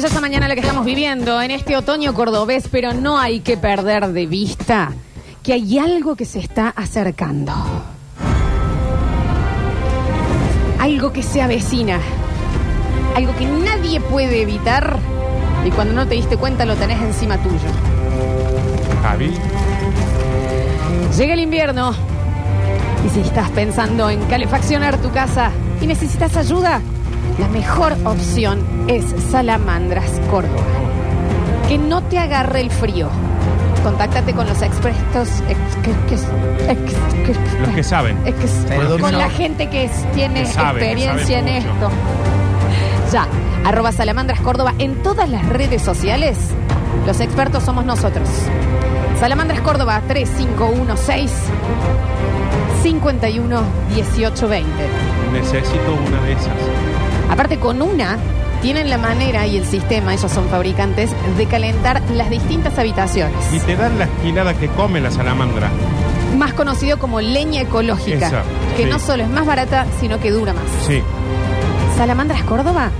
maravillosa mañana la que estamos viviendo en este otoño cordobés, pero no hay que perder de vista que hay algo que se está acercando. Algo que se avecina. Algo que nadie puede evitar y cuando no te diste cuenta lo tenés encima tuyo. Javi. Llega el invierno y si estás pensando en calefaccionar tu casa y necesitas ayuda, la mejor opción es Salamandras Córdoba. Que no te agarre el frío. Contáctate con los expertos. ex- que- que- ex- que- Los que saben. ex- con la gente que es- tiene Que saben, que experiencia en saben mucho. esto. Ya, arroba Salamandras Córdoba en todas las redes sociales. Los expertos somos nosotros. Salamandras Córdoba 3516 51 18 20. Necesito una de esas. Aparte con una tienen la manera y el sistema, ellos son fabricantes, de calentar las distintas habitaciones. Y te dan la esquilada que come la salamandra. Más conocido como leña ecológica, Esa, que sí. no solo es más barata, sino que dura más. Sí. Salamandras Córdoba.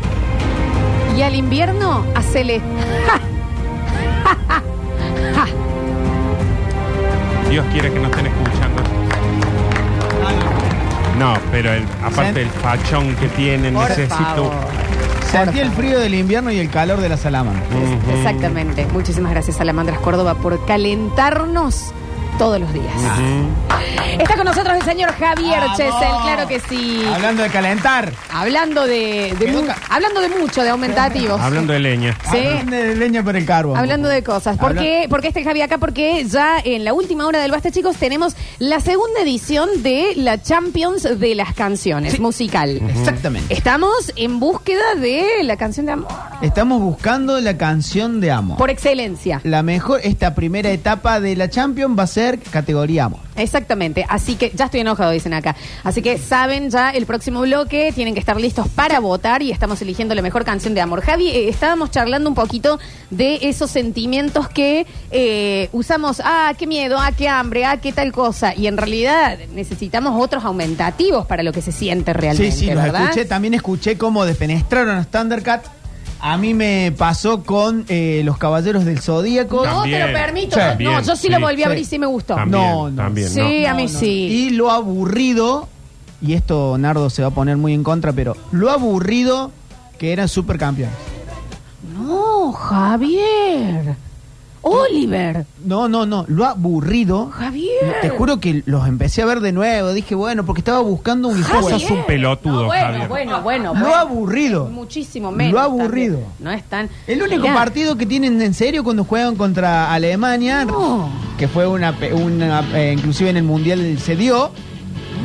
Y al invierno, hacele. ¡Ja! ¡Ja, ja, ja! Dios quiere que nos estén escuchando. No, pero el- aparte Sen- el fachón que tienen, Por necesito. favor. Sentí el frío del invierno y el calor de la salamandra. Exactamente. Muchísimas gracias, Salamandras Córdoba, por calentarnos todos los días. Está con nosotros el señor Javier ¡Vamos! Chesel, claro que sí. Hablando de calentar. Hablando de, mu- hablando de mucho, de aumentativos. Hablando de leña. Sí. Hablando de leña por el carbón. Hablando de cosas. ¿Por Habla- qué, por qué este Javi acá? Porque ya en la última hora del Basta, chicos, tenemos la segunda edición de la Champions de las canciones, Sí. musical. Exactamente. Estamos en búsqueda de la canción de amor. Estamos buscando la canción de amor. Por excelencia. La mejor, esta primera etapa de la Champions va a ser categoría amor. Exactamente. Así que ya estoy enojado, dicen acá. Así que saben ya el próximo bloque, tienen que estar listos para votar y estamos eligiendo la mejor canción de amor. Javi, eh, estábamos charlando un poquito de esos sentimientos que eh, usamos, ah, qué miedo, ah, qué hambre, ah, qué tal cosa. Y en realidad necesitamos otros aumentativos para lo que se siente realmente. sí, sí, los ¿verdad? escuché. También escuché cómo defenestraron a Thundercat. A mí me pasó con eh, los Caballeros del Zodíaco. No te lo permito. Sí. no, También, yo sí, sí. lo volví a Sí. abrir y sí me gustó. También, No, no. también, Sí, no. a mí sí. Y lo aburrido, y esto Nardo se va a poner muy en contra, pero lo aburrido que eran supercampeones. No, Javier. Oliver. No, no, no, lo aburrido. Javier. Te juro que los empecé a ver de nuevo. Dije, bueno, porque estaba buscando un Javier. Sos un pelotudo, No, bueno, Javier. Bueno, bueno, Lo bueno. aburrido. Muchísimo menos. Lo aburrido. también. No es tan. El único Mirá, partido que tienen en serio cuando juegan contra Alemania, No. que fue una, pe- una eh, inclusive en el mundial se dio.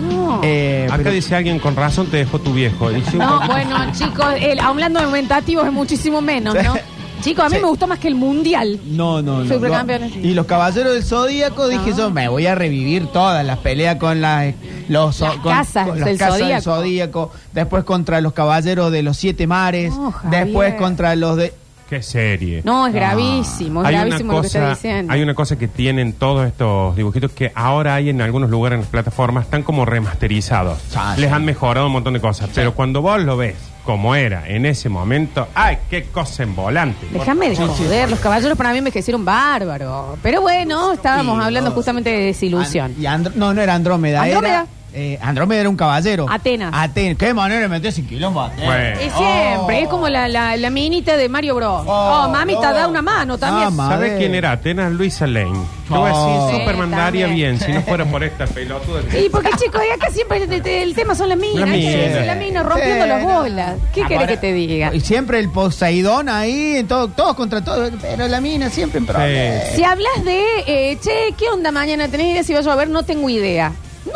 No. eh, Acá pero- dice alguien con razón te dejó tu viejo. Dice No, bueno, chicos, el, hablando de aumentativos es muchísimo menos, ¿no? Sí. Chicos, a mí Sí. me gustó más que el mundial. No, no, no. Supercampeones. Y los caballeros del Zodíaco dije yo, me voy a revivir todas las peleas con las los Las con- casas con las del casas Zodíaco. Zodíaco, después contra los caballeros de los siete mares, No, Javier. después contra los de Qué serie. No, es gravísimo, es gravísimo lo que está diciendo. hay una cosa que tienen todos estos dibujitos que ahora hay en algunos lugares en las plataformas están como remasterizados. Ah, Les sí. han mejorado un montón de cosas, pero cuando vos lo ves como era en ese momento, ay, qué cosa en volante. Déjame de joder, los caballeros para mí envejecieron bárbaro. Pero bueno, estábamos Sí, hablando no. justamente de desilusión. Y Andro- no, no era Andrómeda, Andrómeda. era eh, Andrómeda era un caballero. Atenas. Atenas. Qué manera de meterse en quilombo Atenas. Bueno. Es siempre, es como la, la, la minita de Mario Bros. Oh, Oh, mamita, no. da una mano también. Ah, ma- ¿Sabes Madre. quién era? Atenas Luisa Lane. Yo voy a Oh. decir, Superman Sí, daría también. bien si no fuera por esta pelotuda. Y porque chicos, y acá siempre el, el tema son las minas. Las ¿qué minas. Las minas rompiendo Sí, las no. bolas. ¿Qué querés que te diga? Y siempre el Poseidón ahí, en todo, todos contra todos, pero la mina siempre en problemas. Si hablas de, eh, che, ¿qué onda mañana? ¿Tenés idea si va a llover? No tengo idea.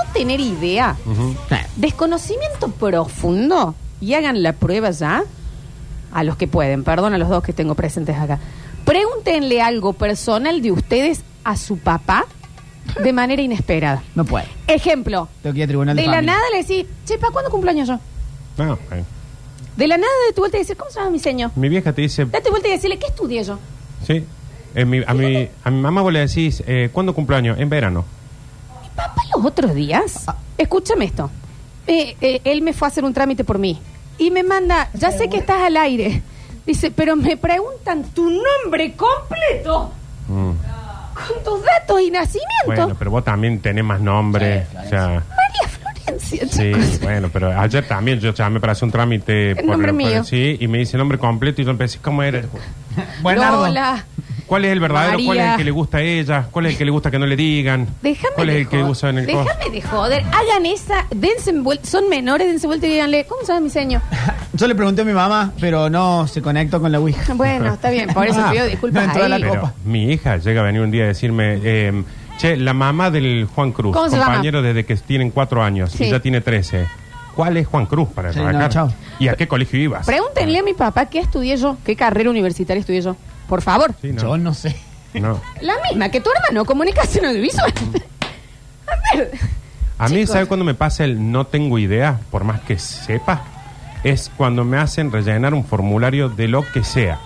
No tener idea. Ujú. Desconocimiento profundo. Y hagan la prueba ya. A los que pueden, perdón a los dos que tengo presentes acá. Pregúntenle algo personal de ustedes a su papá de manera inesperada. No puede. Ejemplo. Tengo que ir a tribunal de, De la familia. nada le decís, che, ¿para cuándo cumpleaños yo? No, eh. De la nada de tu vuelta y decir, ¿cómo se llama mi señor? Mi vieja te dice, Date vuelta y decirle, ¿qué estudié yo? sí. Eh, mi- a, mi, a mi mamá vos le decís, eh, ¿cuándo cumpleaños? En verano. Los otros días, escúchame esto, Eh, eh, él me fue a hacer un trámite por mí y me manda, ya sé que estás al aire, Dice, pero me preguntan tu nombre completo Mm. con tus datos y nacimiento. Bueno, pero vos también tenés más nombre. Sí, claro, o sea, María Florencia, sí, chicos. bueno, pero ayer también yo llamé para hacer un trámite. El nombre mío. Sí, y me dice el nombre completo y yo empecé, ¿cómo era? Buenardo. Lola, ¿Cuál es el verdadero? ¿Cuál es el que le gusta a ella? ¿Cuál es el que le gusta que no le digan? déjame ¿Cuál es de el que joder. usa en el? Déjame de joder. Hagan esa, dense vuelta. Son menores, dense vuelta y díganle, ¿cómo llama mi señor? Yo le pregunté a mi mamá, pero no se conectó con la Ouija. Bueno, está bien, por eso Ah, pido disculpas no la ahí. copa. Pero mi hija llega a venir un día a decirme, eh, che, la mamá del Juan Cruz, compañero desde que tienen cuatro años Sí. y ya tiene trece. ¿Cuál es Juan Cruz para Sí, no, chao. ¿Y a qué colegio ibas? Pregúntenle a mi papá qué estudié yo, qué carrera universitaria estudié yo. Por favor. Sí, no. Yo no sé. no. La misma que tu hermano, comunicación audiovisual. A ver. A mí, Chicos. ¿sabe cuándo me pasa el no tengo idea, por más que sepa? Es cuando me hacen rellenar un formulario de lo que sea.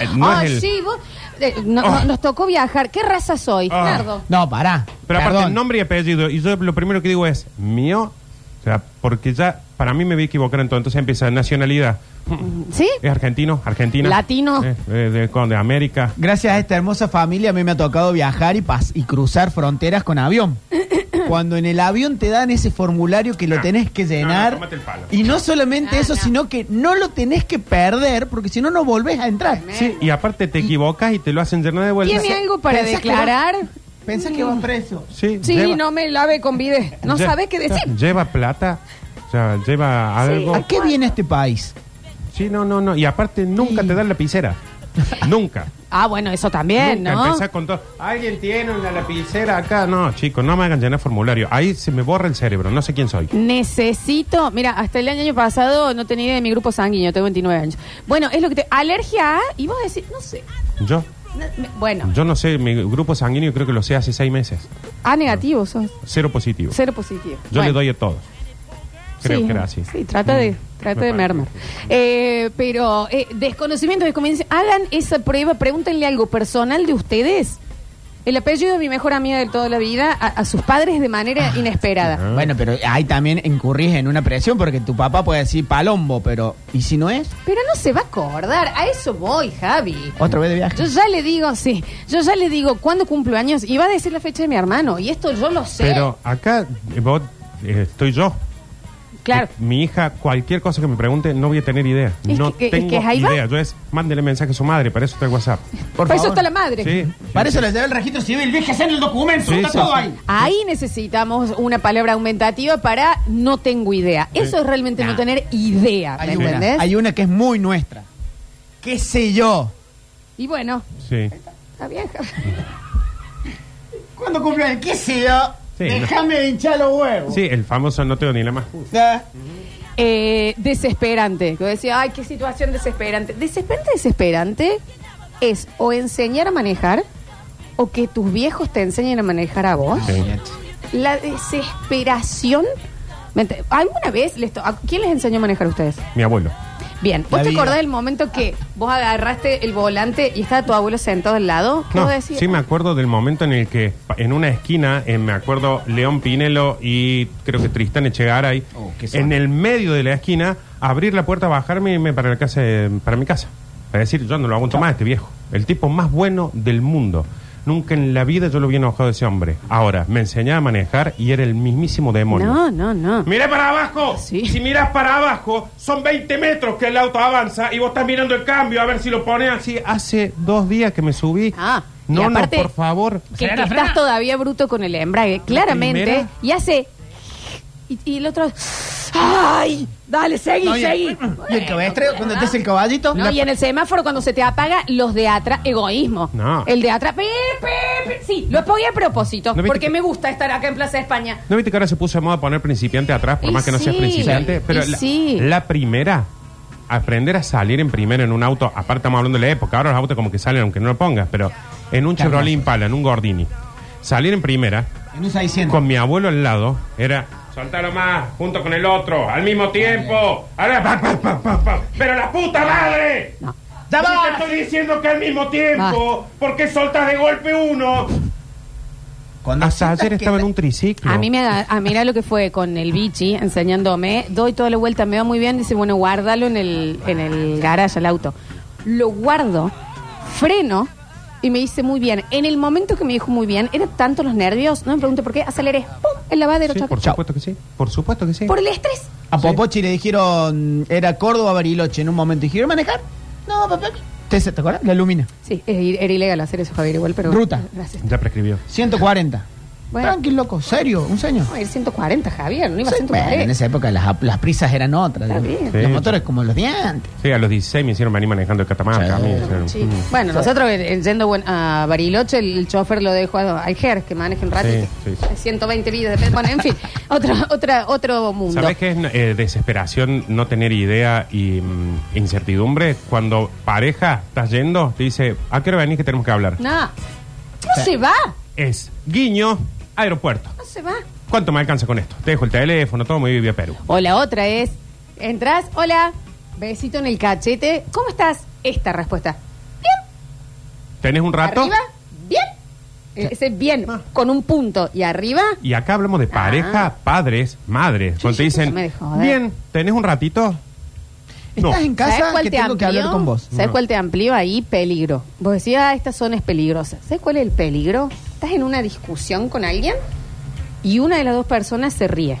Eh, No Ah, es el- sí, vos. eh, no- Oh. no- nos tocó viajar. ¿Qué raza soy, Ah. Nardo? No, pará. Pero aparte, Perdón. nombre y apellido. Y yo lo primero que digo es mío. O sea, porque ya, para mí me voy a equivocar. Entonces empieza nacionalidad. ¿Sí? ¿Es argentino? ¿Argentina? Latino. Eh, eh, de, con- de América. Gracias a esta hermosa familia a mí me ha tocado viajar y, pas- y cruzar fronteras con avión. Cuando en el avión te dan ese formulario que lo No. tenés que No, no, llenar. tómate el palo. y no solamente Ah, eso, no. sino que no lo tenés que perder porque si no, no volvés a entrar. Sí, y aparte te equivocas y te lo hacen llenar de vuelta. ¿Tiene algo para Pensás que declarar? Pensás que vas preso. Sí, Sí, lleva- no me lave con vide. No lle- sabe qué decir. Lleva plata. O sea, lleva algo. ¿A qué viene este país? Sí, no, no, no. Y aparte nunca Sí. te dan lapicera. nunca. Ah, bueno, eso también, nunca ¿no? empezás con todo. ¿Alguien tiene una lapicera acá? No, chicos, no me hagan llenar formulario. Ahí se me borra el cerebro. No sé quién soy. Necesito, mira, hasta el año pasado no tenía idea de mi grupo sanguíneo, tengo 29 años. Bueno, es lo que te. Alergia a. Y vos decís, no sé. Yo. Bueno, Yo no sé, mi grupo sanguíneo creo que lo sé hace seis meses. A negativo sos. Cero positivo. Cero positivo. Yo Bueno. le doy a todos. Creo Sí, que era así. Sí, trata de, Mm. trata Me de parece. mermar. Eh, pero eh, desconocimiento de conveniencia. Hagan esa prueba, pregúntenle algo personal de ustedes. El apellido de mi mejor amiga de toda la vida a, a sus padres de manera inesperada. Ah. Bueno, pero ahí también incurrís en una presión porque tu papá puede decir palombo, pero ¿y si no es? Pero no se va a acordar. A eso voy, Javi. Otra vez de viaje. Yo ya le digo, sí, yo ya le digo cuándo cumplo años y va a decir la fecha de mi hermano. Y esto yo lo sé. Pero acá eh, vos, eh, estoy yo. Claro. Mi hija, cualquier cosa que me pregunte, no voy a tener idea. Es no que- es tengo que ahí va. idea. Yo es, mándele mensaje a su madre, para eso está el WhatsApp. Por Para eso favor. está la madre. Sí. Para eso les debe el registro civil. Fíjese en el documento, Sí, está sí, todo sí. ahí. Ahí necesitamos una palabra aumentativa para no tengo idea. Eso es realmente no Nah. tener idea, ¿me Hay una, entendés? hay una que es muy nuestra. ¿Qué sé yo? Y bueno, Sí. está bien. ¿Cuándo cumpleaños? ¿Qué sé yo? Sí, Déjame hinchar los huevos. Sí, el famoso no tengo ni la más. Ah, Eh, desesperante. Que decía, ay, qué situación desesperante. Desesperante, desesperante es o enseñar a manejar o que tus viejos te enseñen a manejar a vos. Sí. La desesperación. ¿Me ent- ¿Alguna vez les to- a quién les enseñó a manejar a ustedes? Mi abuelo. Bien, ¿vos La te vida. acordás del momento que vos agarraste el volante y estaba tu abuelo sentado al lado? ¿Qué No, vos decís? sí me acuerdo del momento en el que pa- en una esquina, eh, me acuerdo León Pinelo y creo que Tristán Echegaray, Oh, qué zona. en el medio de la esquina, abrir la puerta, bajarme y irme para, la casa, de- para mi casa. Para decir, yo no lo aguanto más, este viejo. El tipo más bueno del mundo. Nunca en la vida yo lo vi enojado de ese hombre. Ahora, me enseñaba a manejar y era el mismísimo demonio. No, no, no. Mira para abajo. Sí. Si miras para abajo, son 20 metros que el auto avanza y vos estás mirando el cambio a ver si lo pones así. Hace dos días que me subí. Ah, y no, no, por favor. Que, que estás todavía bruto con el embrague, claramente. Y hace. Y, y el otro. ¡Ay! Dale, seguí, no, y, seguí. y el cabestre, cuando te hace el caballito. No, y en el semáforo, cuando se te apaga, los de atrás, egoísmo. No. El de atrás, pi, pi, pi. sí, lo apoyé a propósito, ¿No viste porque que- me gusta estar acá en Plaza España. ¿No viste que ahora se puso de moda poner principiante atrás, por Y más que no seas sí, principiante? Pero y la, sí. la primera, aprender a salir en primera en un auto, aparte estamos hablando de la época, ahora los autos como que salen aunque no lo pongas, pero en un Chevrolet Impala, en un Gordini, salir en primera, En un 600. con mi abuelo al lado, era soltalo más, junto con el otro, al mismo tiempo. Ahora, pa, pa, pa, pa, pa. Pero la puta madre. No. ¡Ya va! te estoy diciendo que al mismo tiempo, ¿por qué soltas de golpe uno? Cuando Hasta ayer estaba en un triciclo. A mí me da, a mira lo que fue con el bichi enseñándome, doy toda la vuelta, me va muy bien, dice, bueno, guárdalo en el, en el garage, el auto. Lo guardo, freno y me dice muy bien. En el momento que me dijo muy bien, eran tanto los nervios, no me pregunto por qué, aceleré, ¡pum! El lavadero, Sí, por supuesto que sí. Por supuesto que sí. Por el estrés. A Popochi le dijeron, era Córdoba Bariloche en un momento. Dijeron, ¿manejar? No, papá. ¿Te, ¿Te acuerdas? La Lumina. Sí, es- era ilegal hacer eso, Javier, igual, pero... Ruta. Gracias. Ya prescribió. 140. Bueno. Tranquil, loco. ¿Serio? ¿Un señor? No, era 140, Javier, no iba a Sí, 140. bueno, en esa época las, las prisas eran otras. Está digamos. bien. Sí. Los motores como los de antes. Sí, a los 16 me hicieron venir manejando el Catamarca. Sí. a mí, hicieron- Sí. Mm. Bueno, nosotros eh, yendo buen- a Bariloche, el, el chofer lo dejó a Alger, que maneje un ratito. Sí, sí, sí. 120 vidas de Bueno, en fin, otro, otra, otro mundo. ¿Sabes qué es eh, desesperación no tener idea y mm, incertidumbre? Cuando pareja estás yendo, te dice, ¿a qué hora venís que tenemos que hablar? No, no se va, Es guiño, aeropuerto. no se va. ¿Cuánto me alcanza con esto? Te dejo el teléfono, todo, me vive a Perú. O la otra es, entras, hola, besito en el cachete, ¿cómo estás? Esta respuesta, bien, ¿Tenés un rato? arriba, bien. Ese bien, con un punto y arriba, Y acá hablamos de pareja, Ah. padres, madres. Cuando te dicen, bien, ¿tenés un ratito? No. Estás en ¿Sabes casa cuál que te tengo que hablar con vos. ¿Sabes No. cuál te amplió ahí? Peligro. Vos decías, ah, esta zona es peligrosa. ¿Sabes cuál es el peligro? Estás en una discusión con alguien y una de las dos personas se ríe.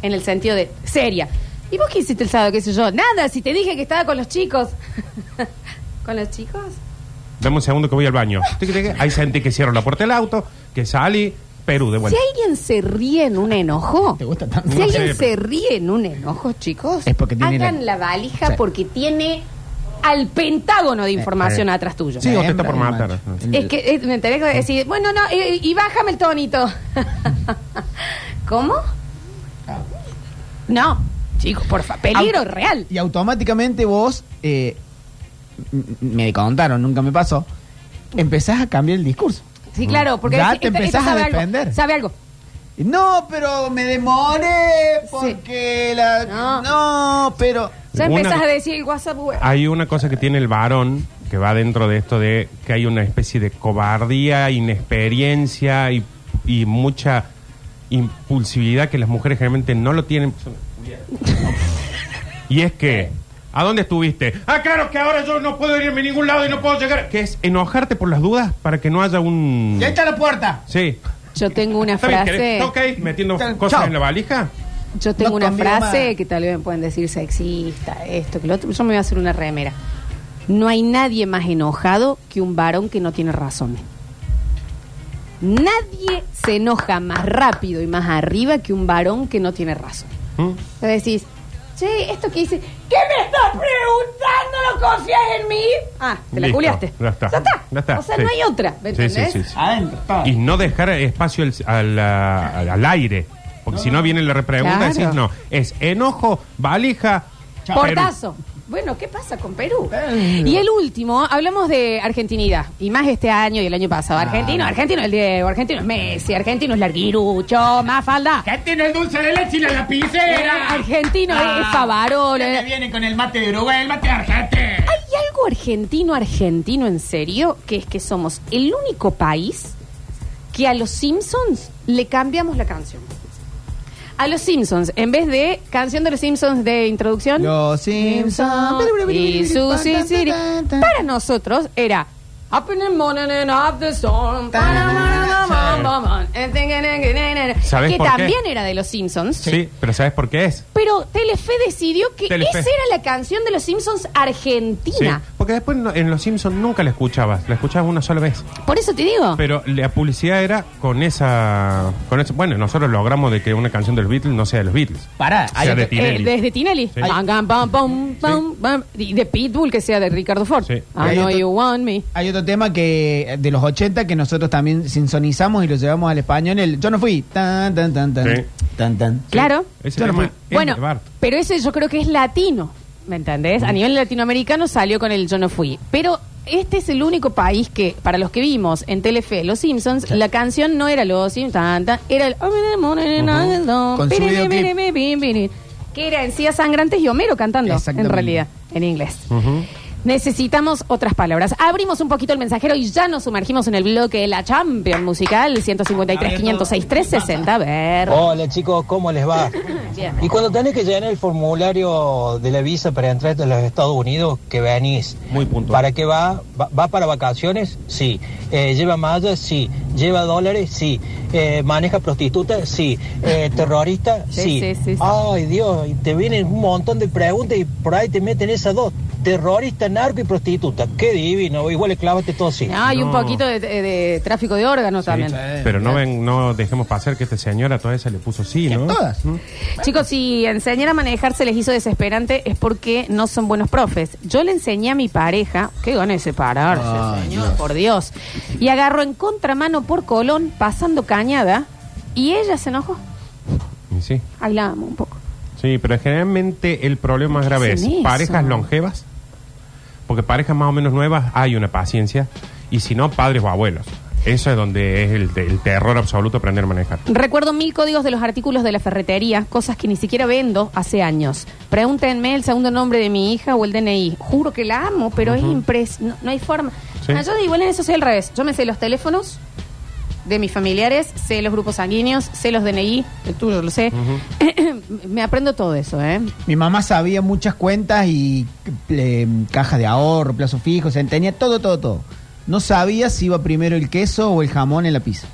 En el sentido de, seria. ¿Y vos qué hiciste el sábado? ¿Qué sé yo? Nada, si te dije que estaba con los chicos. ¿Con los chicos? Dame un segundo que voy al baño. Ahí sentí que cierro la puerta del auto, que salí, Perú de Si vuelta. alguien se ríe en un enojo, ¿Te gusta tanto? si alguien se ríe en un enojo, chicos, Es porque tiene hagan la- la, valija Sí. porque tiene al pentágono de información eh. atrás tuyo. Sí, o te está por matar. Es que eh, me enteré que decir, bueno, no, eh, y bájame el tonito. ¿Cómo? No, chicos, por favor, peligro Au- real. Y automáticamente vos, eh, m- me contaron, nunca me pasó, empezás a cambiar el discurso. Sí, claro, porque Ya te empezás a sabe algo, defender. sabe algo. No, pero me demoré porque la... No. No, pero... Ya Una- empezás a decir el WhatsApp, güey. Hay una cosa que tiene el varón que va dentro de esto de que hay una especie de cobardía, inexperiencia y, y mucha impulsividad que las mujeres generalmente no lo tienen. Y es que, ¿a dónde estuviste? Ah, claro que ahora yo no puedo irme a ningún lado y no puedo llegar. Que es enojarte por las dudas para que no haya un... ¡Ya está la puerta! Sí. Yo tengo una ¿Está bien? frase. ¿Querés- ¿Está ok metiendo Chao. cosas en la valija? Yo tengo No una convivo frase más. que tal vez me pueden decir sexista, esto, que lo otro. Yo me voy a hacer una remera. No hay nadie más enojado que un varón que no tiene razón. Nadie se enoja más rápido y más arriba que un varón que no tiene razón. ¿Mm? Te decís, che, esto que dice, ¿qué me estás preguntando? ¿No confías en mí? Ah, te la Listo, culiaste. ya está, ya está, O sea, sí. no hay otra. ¿me Sí, sí, entendés? sí, sí. Adentro. está. Y no dejar espacio al, al, al- al aire. Porque si no viene la repregunta, Claro. decís no. Es enojo, valija, Chao. Portazo. Bueno, ¿qué pasa con Perú? Perú. Y el último, hablamos de argentinidad. Y más este año y el año pasado. Argentino, argentino el Diego, argentino es Messi, argentino es Larguirucho, más falda. ¿Qué tiene el dulce de leche y la lapicera? Argentino es Favarolo. Ya te viene con el mate de Uruguay, el mate de Argentina. ¿Hay algo argentino, argentino en serio? Que es que somos el único país que a los Simpsons le cambiamos la canción. A los Simpsons, en vez de canción de los Simpsons de introducción, Los Simpsons. y City, para nosotros era Up in the morning and up the storm. ¿Sabes Que por qué? también era de los Simpsons. Sí, pero ¿sabes por qué es? Pero Telefe decidió que Telefe. esa era la canción de los Simpsons Sí, argentina. Porque después no- en Los Simpsons nunca la escuchabas, la escuchabas una sola vez. Por eso te digo. Pero la publicidad era con esa, con eso. Bueno, nosotros logramos de que una canción de los Beatles no sea de los Beatles. Pará, hay sea de otro- Tinelli. Eh, desde Tinelli. Sí. Pam, pam, pam, pam, pam, pam. Y de Pitbull, que sea de Ricardo Ford. Sí. I Hay know otro- you want me. Hay otro tema que de los 80 que nosotros también sintonizamos y lo llevamos al español. El Yo no fui. Tan, tan, tan, tan. Sí. Tan, tan. Claro. Ese Yo no tema fui. es Bueno, Bart. pero ese yo creo que es latino. ¿Me entendés? A nivel latinoamericano salió con el Yo no fui. Pero este es el único país que, para los que vimos en Telefe Los Simpsons, la canción no era Los Simpsons, tan, era el. Con su videoclip. Que era en Cia Sangrantes y Homero cantando, en Exactamente. realidad, en inglés. Ujú. Necesitamos otras palabras. Abrimos un poquito el mensajero y ya nos sumergimos en el bloque de la Champion musical 153 506 360. A ver. Hola chicos, ¿cómo les va? Bien. Y cuando tenés que llenar el formulario de la visa para entrar a los Estados Unidos, que venís, Muy puntual. ¿para qué va? ¿Va, va para vacaciones? Sí. Eh, ¿Lleva mallas? Sí. ¿Lleva dólares? Sí. Eh, ¿Maneja prostitutas? Sí. Eh, ¿Terrorista? Sí, Sí. sí, sí, sí. Ay Dios, y te vienen un montón de preguntas y por ahí te meten esas dos. Terrorista, narco y prostituta. Qué divino, igual le clavaste todo así. Ah, y un No. poquito de, de- de tráfico de órganos también. Pero no ven, no dejemos pasar que esta señora toda esa le puso sí, ¿no? todas. ¿Mm? Chicos, si enseñar a manejar se les hizo desesperante es porque no son buenos profes. Yo le enseñé a mi pareja, qué gana de separarse, Ay, señor, por Dios. Y agarró en contramano por Colón, pasando cañada, y ella se enojó. Y Sí, Ahí la amo un poco. sí, pero generalmente el problema más grave es hacen eso? parejas longevas, porque parejas más o menos nuevas hay una paciencia, y si no, padres o abuelos. Eso es donde es el, el terror absoluto aprender a manejar. Recuerdo mil códigos de los artículos de la ferretería, cosas que ni siquiera vendo hace años. Pregúntenme el segundo nombre de mi hija o el DNI. Juro que la amo, pero es impres... No, no hay forma. Sí. Ah, yo igual en eso soy al revés. Yo me sé los teléfonos de mis familiares, sé los grupos sanguíneos, sé los DNI, el tuyo lo sé. me aprendo todo eso, ¿eh? Mi mamá sabía muchas cuentas y eh, cajas de ahorro, plazo fijo, o sea, tenía todo, todo, todo. No sabía si iba primero el queso o el jamón en la pizza.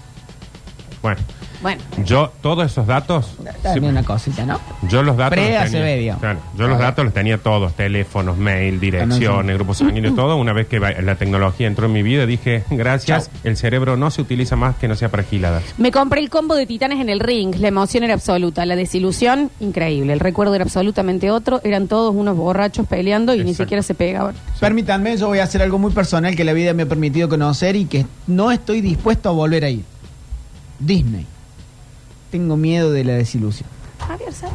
Bueno, Bueno, yo todos esos datos, También sí, una cosita, ¿no? yo los datos los Pre-ACB, tenía, claro, yo los datos los tenía todos, teléfonos, mail, direcciones, grupos sanguíneos, todo. Una vez que va- la tecnología entró en mi vida, dije, gracias, el cerebro no se utiliza más que no sea para giladas. me compré el combo de titanes en el ring. La emoción era absoluta, la desilusión increíble. El recuerdo era absolutamente otro. Eran todos unos borrachos peleando y ni siquiera se pegaban. Permítanme, yo voy a hacer algo muy personal que la vida me ha permitido conocer y que no estoy dispuesto a volver a ir. Disney. Tengo miedo de la desilusión. Javier, ¿sabes?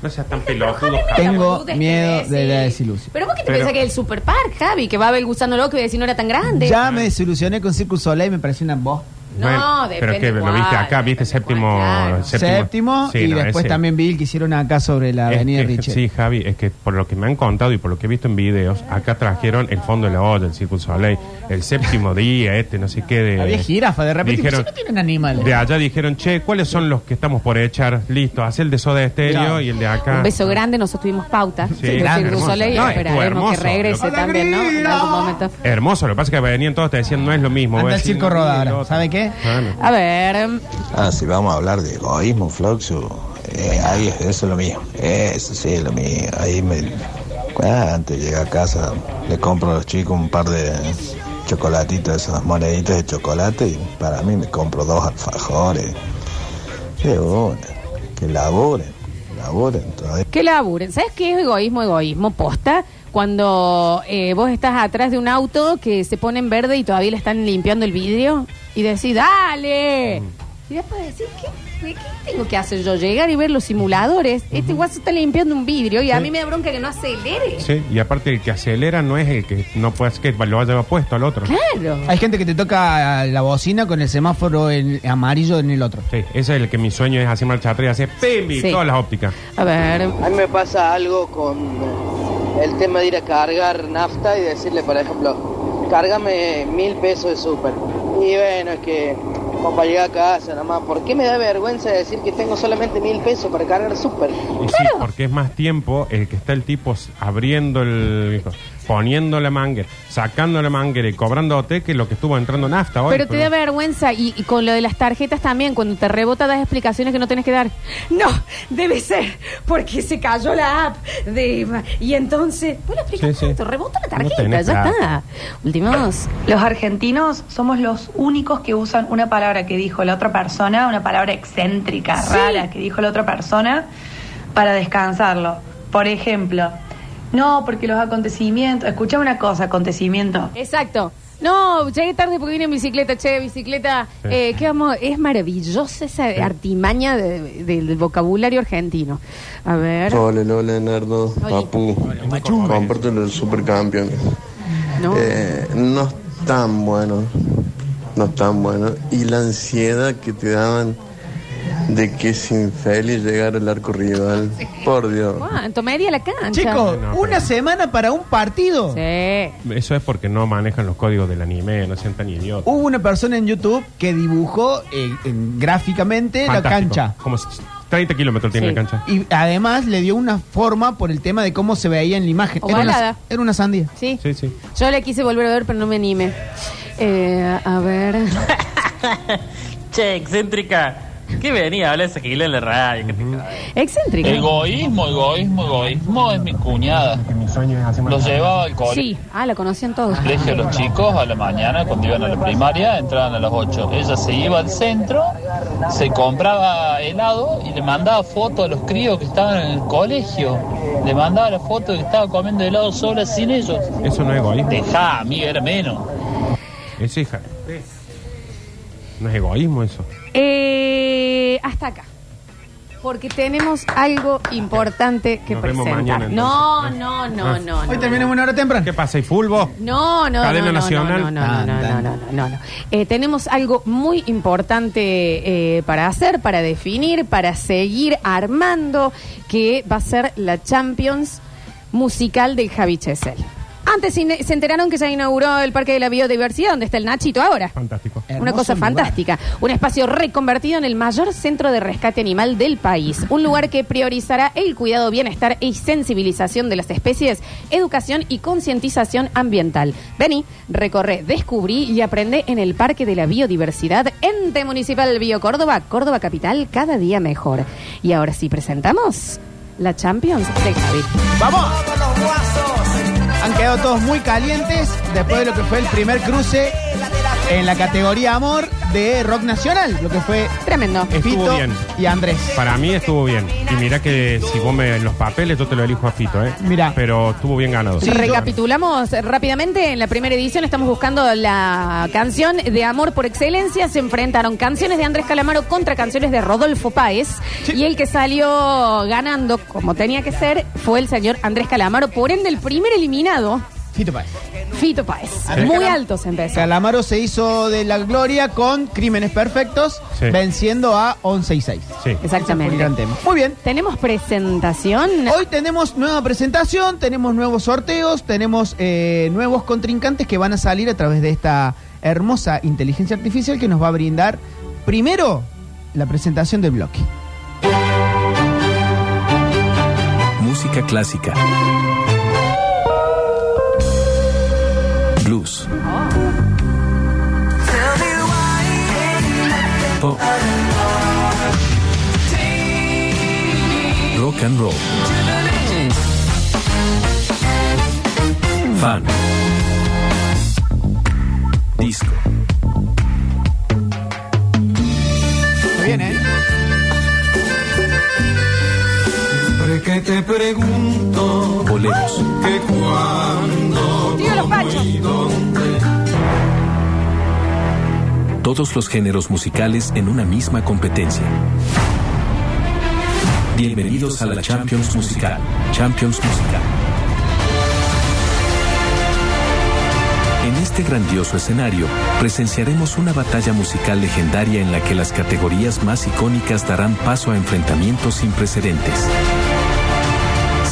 No seas tan pelotudo, Javi, Javi. Tengo la boludez que miedo decís. de la desilusión. Pero vos que te Pero- pensás que es el super park, Javi, que va a haber el gusano loco y decir no era tan grande. Ya me desilusioné con Circus Soleil y me pareció una voz. No, Bueno, depende Pero que lo cuál, viste acá, viste séptimo, cuál, claro. Séptimo, Sí, y no, después ese- también vi el que hicieron acá sobre la Es avenida que- Richard. Sí, Javi, es que por lo que me han contado y por lo que he visto en videos, acá trajeron el fondo de la olla, el Circus Soleil, el séptimo día, este, no sé qué de... Había jirafa, de repente, Dijeron- ¿por qué no tienen animales? De allá dijeron, che, ¿cuáles son los que estamos por echar? Listo, hace el de Soda Estéreo Claro. y el de acá. Un beso grande, nosotros tuvimos pauta. Sí, de grande, Cirque du hermoso. Soleil, No, esperaremos que hermoso. regrese Lo- también, ¿no? En algún momento. Hermoso, lo que pasa es que venían todos te decían, no es lo mismo. Anda el circo no, roda ni ahora, lo otro. A ver, Ah, si vamos a hablar de egoísmo, Floxu, eh, ahí eso es lo mío. Eso sí es lo mío. Ahí me. ah, antes de llegar a casa, le compro a los chicos un par de chocolatitos, esas moneditas de chocolate, y para mí me compro dos alfajores. Qué bueno, que laburen, laburen todavía. que laburen. ¿Sabes qué es egoísmo? Egoísmo posta. Cuando eh, vos estás atrás de un auto que se pone en verde y todavía le están limpiando el vidrio y decís, dale. Y después decís, ¿qué, ¿qué tengo que hacer yo? Llegar y ver los simuladores. Este guaso está limpiando un vidrio y a Sí. mí me da bronca que no acelere. Sí, y aparte el que acelera no es el que no puede que lo haya puesto al otro. Claro. Hay gente que te toca la bocina con el semáforo en amarillo en el otro. Sí, ese es el que mi sueño es hacer marcha atrás y hacer ¡pimbi! Sí. todas las ópticas. A ver. A mí me pasa algo con el tema de ir a cargar nafta y decirle, por ejemplo, cárgame mil pesos de súper. Y bueno, es que, como para llegar a casa, nomás, ¿por qué me da vergüenza decir que tengo solamente mil pesos para cargar súper? Y sí, porque es más tiempo el que está el tipo abriendo el. Poniendo la manguera, sacando la manguera y cobrándote que lo que estuvo entrando nafta hoy. Pero te da vergüenza y, y con lo de las tarjetas también, cuando te rebota das explicaciones que no tenés que dar. No, debe ser porque se cayó la app de Eva. Y entonces, vos lo explicas Sí, sí. tanto, rebota la No tarjeta, tenés ya plata. está. Últimos. Los argentinos somos los únicos que usan una palabra que dijo la otra persona, una palabra excéntrica, Sí. rara que dijo la otra persona, para descansarlo. Por ejemplo, no, porque los acontecimientos, escuchame una cosa, acontecimiento. Exacto. No, llegué tarde porque vine en bicicleta, che, bicicleta. Sí. Eh, ¿qué vamos? Es maravillosa esa artimaña de- del vocabulario argentino. A ver. Hola, hola, Leonardo. Papu, comparto los supercampeones. No. Eh, no están buenos, no están buenos. Y la ansiedad que te daban de que es infeliz llegar al arco rival. Por Dios. ¿Cuánto? Media la cancha. Chicos, No, una semana para un partido. Sí. Eso es porque no manejan los códigos del anime, no sean tan idiotas. Hubo una persona en YouTube que dibujó eh, en- gráficamente la Fantástico. cancha. Como 30 kilómetros tiene Sí. la cancha. Y además le dio una forma por el tema de cómo se veía en la imagen. Era Ovalada. una, era una sandía. Sí. Sí, sí. Yo le quise volver a ver, pero no me anime. Eh, a ver. Che, excéntrica. ¿Qué venía a hablar esa gila en la radio? ¿Qué te cae? Excéntrica. Egoísmo, egoísmo, egoísmo es mi cuñada. Los llevaba al colegio. Sí. Ah, la conocían todos. colegio a los chicos a la mañana cuando iban a la primaria entraban a las 8 ella se iba al centro se compraba helado y le mandaba fotos a los críos que estaban en el colegio le mandaba la foto de que estaba comiendo helado sola sin ellos Eso no es egoísmo. dejá amiga era menos Es hija. No es egoísmo eso. Eh, hasta acá. Porque tenemos algo importante que Nos vemos presentar. mañana, no, entonces. no, no, Ah. no, no. Hoy terminamos una hora temprana. ¿Qué pasa? ¿Y fulbo? No, no, Cadena no, no, nacional. No, no, no, no, no, no, no, no, no. Eh, tenemos algo muy importante eh, para hacer, para definir, para seguir armando, que va a ser la Champions musical del Javi Chesel. Antes se se enteraron que ya inauguró el Parque de la Biodiversidad, donde está el Nachito ahora. Fantástico. Una Hermoso cosa lugar. fantástica. Un espacio reconvertido en el mayor centro de rescate animal del país. Un lugar que priorizará el cuidado, bienestar y sensibilización de las especies, educación y concientización ambiental. Vení, recorre, descubrí y aprende en el Parque de la Biodiversidad, Ente Municipal Bio Córdoba, Córdoba Capital, cada día mejor. Y ahora sí presentamos la Champions de Javi. ¡Vamos! Han quedado todos muy calientes después de lo que fue el primer cruce en la categoría Amor de Rock Nacional, lo que fue Tremendo. Estuvo Fito bien. y Andrés. Para mí estuvo bien. Y mira que si vos me en los papeles, yo te lo elijo a Fito, ¿eh? Mirá. Pero estuvo bien ganado. Sí, yo- Recapitulamos rápidamente. En la primera edición estamos buscando la canción de amor por excelencia. Se enfrentaron canciones de Andrés Calamaro contra canciones de Rodolfo Páez. Y el que salió ganando, como tenía que ser, fue el señor Andrés Calamaro. Por ende, el primer eliminado, Fito Páez. Fito Páez. Andrés Muy Calam- alto se empezó. Calamaro se hizo de la gloria con Crímenes Perfectos, Sí. venciendo a 11 y 6. Sí. Exactamente. Gran tema. Muy bien. Tenemos presentación. Hoy tenemos nueva presentación, tenemos nuevos sorteos, tenemos eh, nuevos contrincantes que van a salir a través de esta hermosa inteligencia artificial que nos va a brindar primero la presentación del bloque. Música clásica. Blues. Pop. Rock and roll. Fan. Disco. Muy bien, ¿eh? que te pregunto Boleros. Todos los géneros musicales en una misma competencia. Bienvenidos a la Champions Musical. Champions Musical. En este grandioso escenario, presenciaremos una batalla musical legendaria en la que las categorías más icónicas darán paso a enfrentamientos sin precedentes.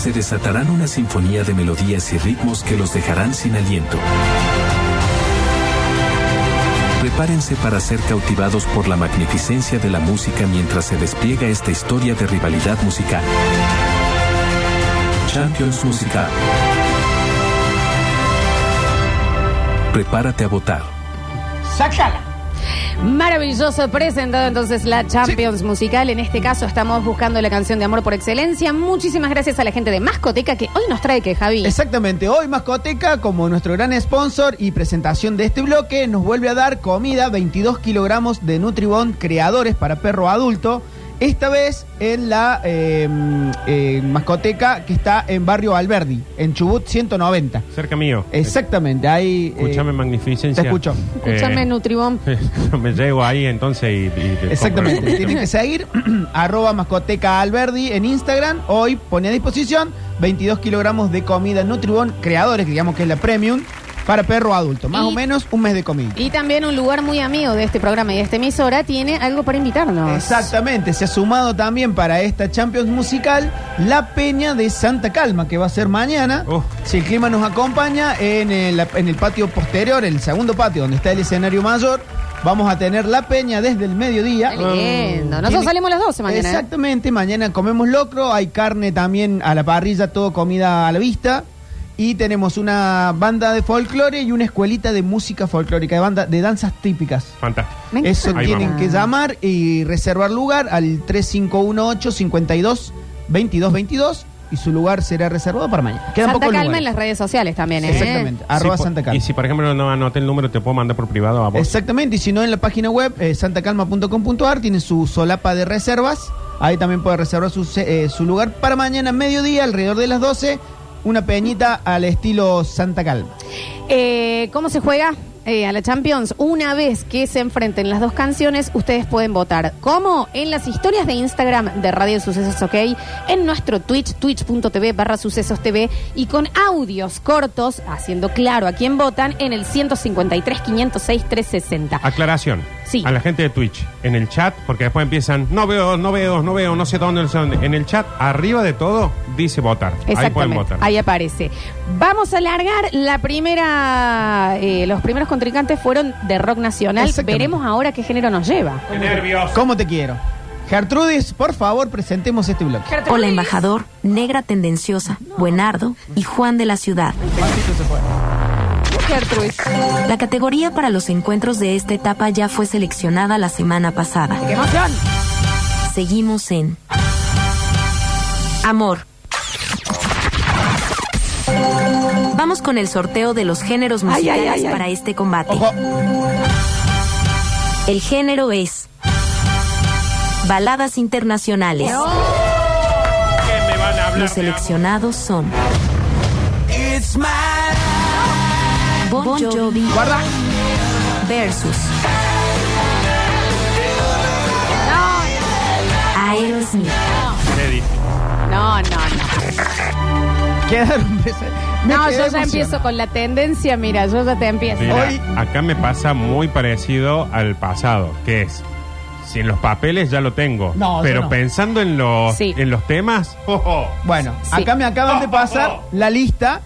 Se desatarán una sinfonía de melodías y ritmos que los dejarán sin aliento. Prepárense para ser cautivados por la magnificencia de la música mientras se despliega esta historia de rivalidad musical. Champions Musical. Prepárate a votar. ¡Sácala! Maravilloso presentado entonces la Champions Musical. En este caso estamos buscando la canción de amor por excelencia. Muchísimas gracias a la gente de Mascoteca que hoy nos trae que Javi. Exactamente, hoy Mascoteca, como nuestro gran sponsor y presentación de este bloque, nos vuelve a dar comida, 22 kilogramos de Nutribón creadores para perro adulto. Esta vez en la eh, eh, Mascoteca que está en Barrio Alberdi, en Chubut 190. Cerca mío. Exactamente, ahí... eh, Escúchame, magnificencia. te escucho. Escúchame, Eh, Nutribón. me llego ahí entonces y. y te Exactamente, tienen que seguir arroba mascoteca alberdi en Instagram. Hoy pone a disposición 22 kilogramos de comida Nutribón, creadores, que digamos que es la premium, para perro adulto. Más Y- o menos un mes de comida. Y también un lugar muy amigo de este programa y de esta emisora tiene algo para invitarnos. Exactamente, se ha sumado también para esta Champions musical la Peña de Santa Calma, que va a ser mañana. Uf. Si el clima nos acompaña, en el, en el patio posterior, el segundo patio donde está el escenario mayor, vamos a tener la Peña desde el mediodía. Qué lindo. Nosotros Tiene- salimos a las 12 mañana. ¿eh? Exactamente, mañana comemos locro, hay carne también a la parrilla, todo comida a la vista. Y tenemos una banda de folclore y una escuelita de música folclórica, de, banda, de danzas típicas. Fantástico. Eso Ahí tienen vamos. que llamar y reservar lugar al 3518 52 22 22 y su lugar será reservado para mañana. Quedan Santa Calma lugares. en las redes sociales también, ¿eh? Exactamente, arroba Santa Calma. Y si, por ejemplo, no anoté el número, te puedo mandar por privado a vos. Exactamente, y si no en la página web eh, santacalma.com.ar tienen su solapa de reservas. Ahí también puede reservar su, se- eh, su lugar para mañana mediodía, alrededor de las 12. Una peñita al estilo Santa Calma. Eh, ¿Cómo se juega? Eh, a la Champions, una vez que se enfrenten las dos canciones, ustedes pueden votar. ¿Cómo? En las historias de Instagram de Radio Sucesos OK, en nuestro Twitch, twitch.tv barra Sucesos TV, y con audios cortos, haciendo claro a quién votan, en el 153 506 360. Aclaración. Sí. A la gente de Twitch, en el chat, porque después empiezan, no veo, no veo, no veo, no sé dónde, no sé dónde. En el chat, arriba de todo, dice votar. Ahí pueden votar. ahí aparece. Vamos a largar la primera. eh, los primeros contrincantes fueron de rock nacional. Veremos ahora qué género nos lleva. Qué nervios. ¿Cómo te quiero? Gertrudis, por favor, presentemos este bloque. Hola, embajador, negra tendenciosa, buenardo y Juan de la ciudad. Gertrudis. La categoría para los encuentros de esta etapa ya fue seleccionada la semana pasada. ¡Qué emoción! Seguimos en Amor. Vamos con el sorteo de los géneros musicales ay, ay, ay. para este combate. Ojo. El género es Baladas internacionales. ¿Qué me van a hablar? Los seleccionados son Bon Jovi Guarda. versus Aerosmith. Qué difícil. No, no, no. Quedaron No, yo ya empiezo con la tendencia. Mira, yo ya te empiezo. Mira, Hoy- acá me pasa muy parecido al pasado, que es, si en los papeles ya lo tengo, No, yo pero no. pensando en los, Sí. en los temas, oh, oh. Bueno, Sí. acá me acaban de pasar la lista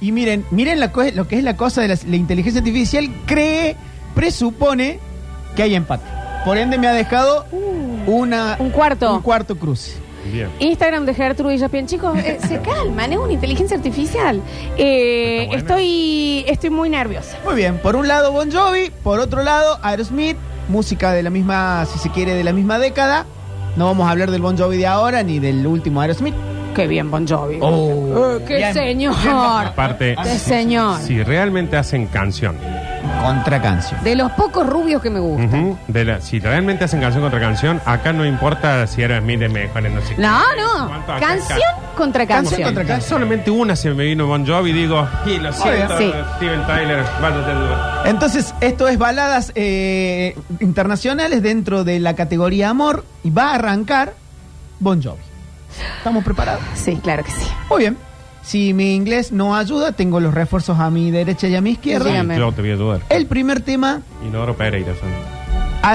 y miren, miren la co- lo que es la cosa de la, la inteligencia artificial cree, presupone que hay empate. Por ende me ha dejado una Uh. un cuarto. un cuarto cruce. Bien. Instagram de Gertrude y Japian. Chicos, eh, se calman, es una inteligencia artificial. Eh, Está buena. estoy, estoy muy nerviosa. Muy bien, por un lado Bon Jovi, por otro lado Aerosmith, música de la misma, si se quiere, de la misma década. No vamos a hablar del Bon Jovi de ahora ni del último Aerosmith. Qué bien, Bon Jovi. Oh, Eh, ¡Qué bien. señor! Aparte, ¡Qué señor! si realmente hacen canción, Contra canción. De los pocos rubios que me gustan. ujú, de la- si realmente hacen canción contra canción, acá no importa si era Smith de mejor, no sé qué. No, no. ¿Cuánto acá Canción en contra Canción canción. contra Acá solamente una se me vino Bon Jovi y digo, y lo siento, Sí. Steven Tyler, váyate al- Entonces, esto es baladas eh, internacionales dentro de la categoría amor y va a arrancar Bon Jovi. ¿Estamos preparados? Sí, claro que sí. Muy bien. Si mi inglés no ayuda, tengo los refuerzos a mi derecha y a mi izquierda. Dígame. Yo te voy a ayudar. El primer tema, Inodoro Pereira son.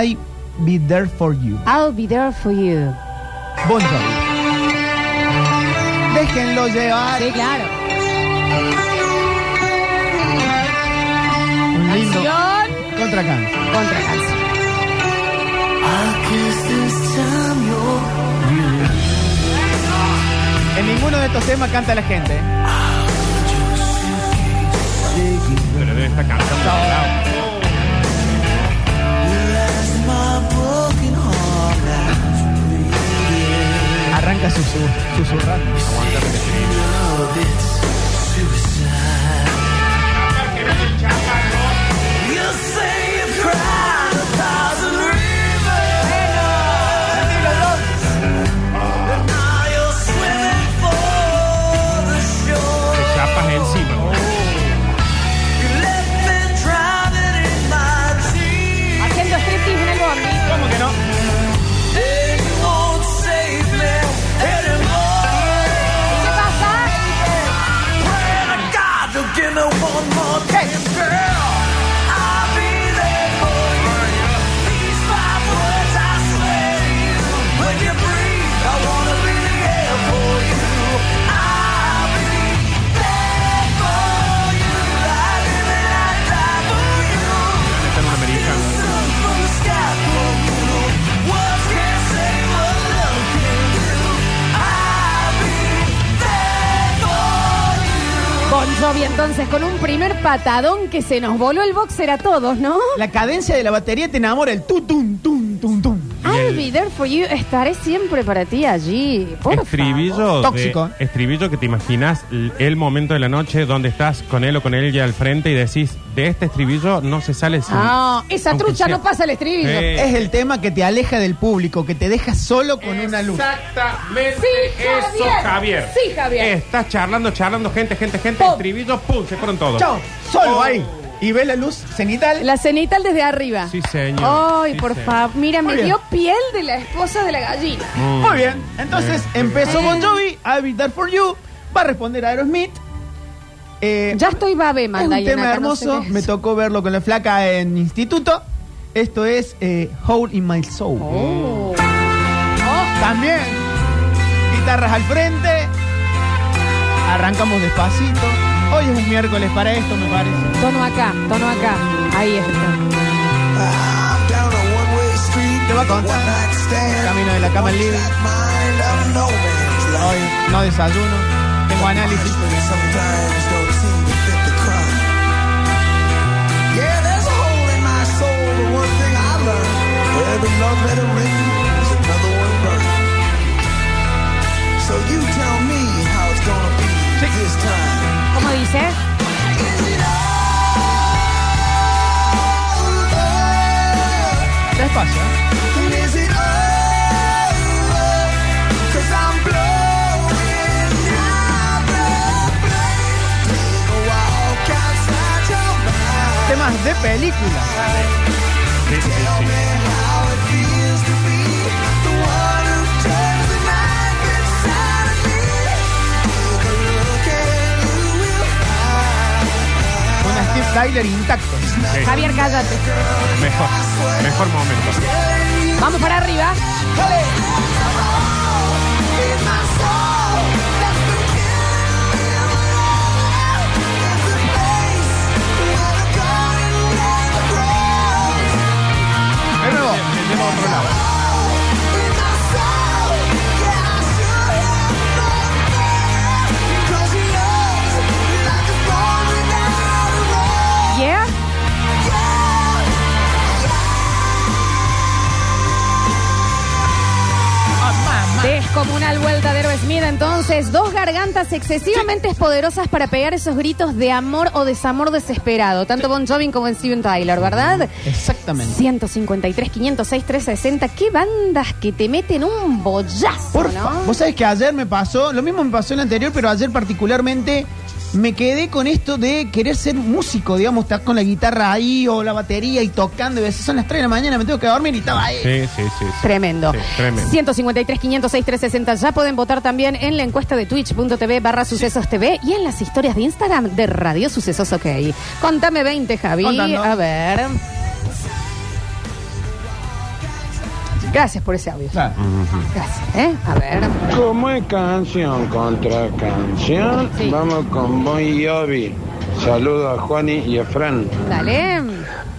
I Be There For You. I'll be there for you. Bon Jovi. Déjenlo llevar. Sí, claro. Un lindo Canción contra canción. contra canción. En ninguno de estos temas canta la gente. ¿eh? Pero debe estar cantando. Arranca susurrando. susurrando. Te ¿Qué pasa? ¿Qué? Entonces con un primer patadón que se nos voló el boxer a todos, ¿no? La cadencia de la batería te enamora, el tu, tum, tum, tum, tum. I'll be there for you. Estaré siempre para ti allí. Por estribillo, favor. de- Tóxico. estribillo que te imaginas l- el momento de la noche donde estás con él o con él ya al frente y decís, de este estribillo no se sale sin... Ah, esa aunque trucha sea- no pasa el estribillo. Sí. Es el tema que te aleja del público, que te deja solo con una luz. Exactamente Sí, eso, Javier. Javier. Sí, Javier. Estás charlando, charlando, gente, gente, gente, Pum. estribillo, pum, se fueron todos. Chao, solo Oh. ahí. Y ves la luz cenital. La cenital desde arriba. Sí, señor. Ay, Sí, por señor. favor. Mira, Muy me bien. dio piel de la esposa de la gallina. Mm. Muy bien. Entonces empezó Bon Jovi, I'll be there for you. Va a responder Aerosmith. Eh, Ya estoy babe, es un tema hermoso. Me tocó verlo con la flaca en instituto. Esto es eh, Hole in My Soul. Oh. También. Guitarras al frente. Arrancamos despacito. Hoy es un miércoles para esto, me parece. Tono acá, tono acá. Ahí está. Te va a contar. Camino de la cama al living. Hoy no desayuno. Tengo análisis. Yeah, there's a hole in my soul, but one thing I learned for every love letter written is another one burned. So you tell me how it's gonna be this time. ¿Cómo dice? Despacio. ¿eh? Is it Intacto. Sí. Javier, cállate. Mejor, mejor momento. Vamos para arriba. In my soul, that's Descomunal vuelta de Aerosmith entonces. Dos gargantas excesivamente poderosas para pegar esos gritos de amor o desamor desesperado. Tanto Bon Jovi como Steven Tyler, ¿verdad? Exactamente. 153, 506, 360. ¿Qué bandas que te meten un bollazo, Por no? Vos sabés que ayer me pasó, lo mismo me pasó en el anterior, pero ayer particularmente me quedé con esto de querer ser músico, digamos, estar con la guitarra ahí o la batería y tocando. Y a veces son las 3 de la mañana, me tengo que dormir y estaba ahí. Sí, sí, sí. sí. Tremendo. Sí, tremendo. 153, 506, 360. Ya pueden votar también en la encuesta de twitch.tv barra sucesos TV y en las historias de Instagram de Radio Sucesos OK. Contame 20, Javi. Contando. A ver. Gracias por ese audio. Claro. Gracias, ¿eh? A ver. Como es canción contra canción, Sí. vamos con Bon Jovi. Saludos a Juani y a Fran. Dale.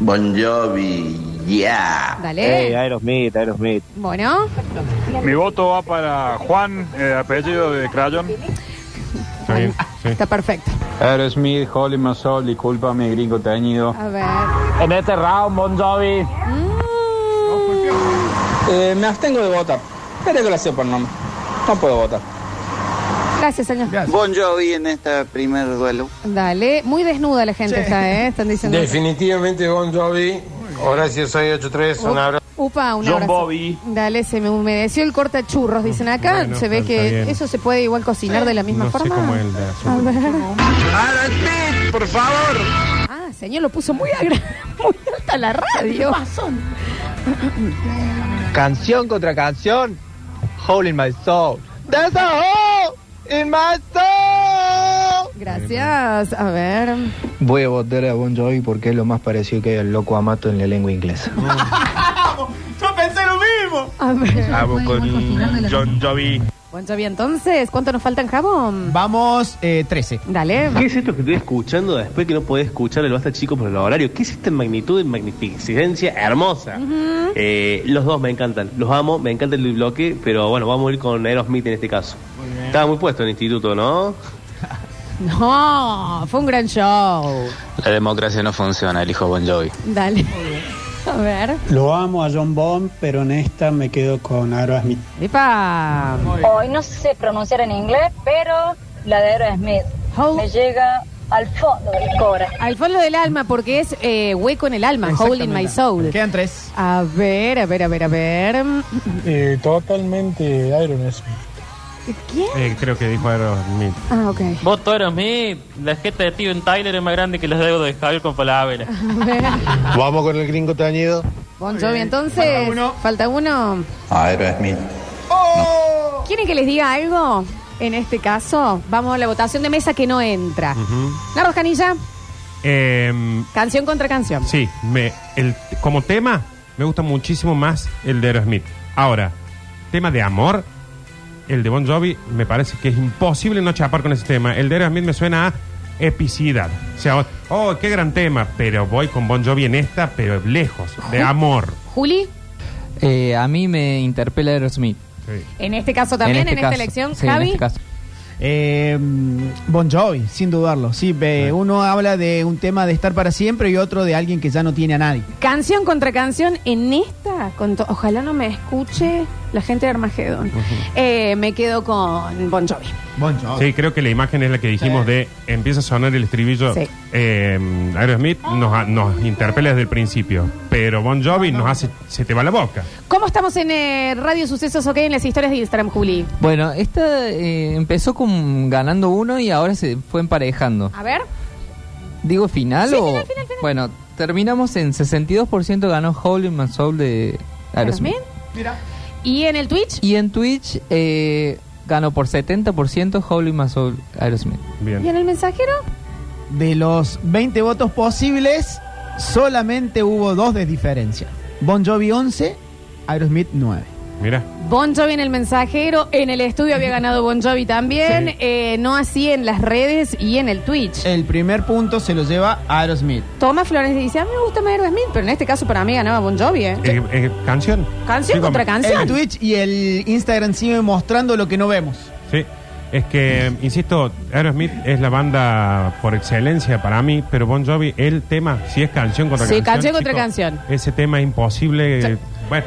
Bon Jovi, yeah. Dale. Aerosmith, Aerosmith. Bueno. Mi voto va para Juan, eh, apellido de Crayon. Está bien. Sí. Está perfecto. Aerosmith, Holy My Soul, discúlpame, gringo teñido. A ver. En este round, Bon Jovi. Eh, me abstengo de votar. La sepa el nombre. No puedo votar. Gracias, señor. Bon Jovi en este primer duelo. Dale. Muy desnuda la gente está, ¿eh? Están diciendo. Definitivamente Bon Jovi. Horacio 683, un abrazo. Upa, un John abrazo. Bobby. Dale, se me humedeció el corta churros, dicen acá. Bueno, se ve está que bien. eso se puede igual cocinar de la misma No sé forma. cómo el de A ver. Por favor. Ah, señor, lo puso muy, agra- muy alta la radio. Canción contra canción. Hole in my soul. There's a hole in my soul. Gracias. A ver. Voy a votar a Bon Jovi porque es lo más parecido que hay al loco Amato en la lengua inglesa. Yo pensé lo mismo. A ver. Vamos con John Jovi. Bon Jovi, entonces, ¿cuánto nos falta en jabón? Vamos, eh, 13. Dale. ¿Qué es esto que estoy escuchando después que no podés escuchar el Basta Chico por el horario? ¿Qué es esta magnitud y magnificencia hermosa? Eh, los dos me encantan, los amo, me encanta el bloque, pero bueno, vamos a ir con Aerosmith en este caso. Estaba muy puesto en el instituto, ¿no? No, fue un gran show. La democracia no funciona, elijo Bon Jovi. Dale. A ver. Lo amo a John Bond, pero en esta me quedo con Aerosmith. Epa. Hoy no sé pronunciar en inglés, pero la de Aerosmith me llega al fondo del corazón. Al fondo del alma, porque es eh, hueco en el alma, hole in my soul. Quedan tres. A ver, a ver, a ver, a ver. Eh, totalmente Aerosmith. ¿Quién? Eh, creo que dijo Aerosmith. Ah, ok. Voto Aerosmith. La jeta de Steven Tyler es más grande que los dedos de Javier con. A ver. Vamos con el gringo tañido. Bon Jovi, entonces. Falta uno. Aerosmith. ¿Quieren que les diga algo? En este caso, vamos a la votación de mesa que no entra. Nardo Canilla, Em, canción contra canción. sí, me, el, como tema me gusta muchísimo más el de Aerosmith. Ahora, tema de amor, el de Bon Jovi me parece que es imposible no chapar con ese tema. El de Aerosmith me suena a epicidad. O sea, oh, qué gran tema, pero voy con Bon Jovi en esta, pero lejos, de amor. Juli, Eh, a mí me interpela Aerosmith. en este caso también, en, este esta caso. elección. Sí, en Javi, este caso. Eh, bon Jovi, sin dudarlo. Sí, ve, uno habla de un tema de estar para siempre y otro de alguien que ya no tiene a nadie. canción contra canción, en esta, con ojalá no me escuche la gente de Armagedón. Eh, me quedo con Bon Jovi. Bon Jovi. Sí, creo que la imagen es la que dijimos de empieza a sonar el estribillo. Sí. Eh, Aerosmith nos, nos interpela desde el principio, pero Bon Jovi nos hace, se te va la boca. ¿Cómo estamos en eh, Radio Sucesos OK en las historias de Instagram, Juli? Bueno, esta eh, empezó con ganando uno y ahora se fue emparejando. A ver. ¿Digo final Sí, o...? final, final, final. Bueno, terminamos en 62% ganó in My Soul de Aerosmith. Mira. ¿Y en el Twitch? Y en Twitch eh, ganó por 70% Hole in My Soul Aerosmith. ¿Y en el mensajero? De los 20 votos posibles, solamente hubo dos de diferencia. Bon Jovi 11, Aerosmith 9. Mira. Bon Jovi en el mensajero, en el estudio había ganado Bon Jovi también, eh, no así en las redes y en el Twitch. El primer punto se lo lleva Aerosmith. Tomás Flores dice, a mí me gusta más Aerosmith, pero en este caso para mí ganaba Bon Jovi, ¿eh? Eh, eh, ¿Canción? Canción Sí, contra como- canción. El Twitch y el Instagram siguen mostrando lo que no vemos. Sí. Es que, insisto, Aerosmith es la banda por excelencia para mí, pero Bon Jovi, el tema, si es canción contra Sí, canción. canción contra canción. Ese tema es imposible. Bueno,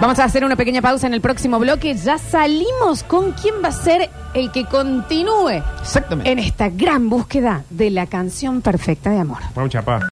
Vamos a hacer una pequeña pausa en el próximo bloque. Ya salimos con quién va a ser el que continúe Exactamente. en esta gran búsqueda de la canción perfecta de amor. vamos chapar.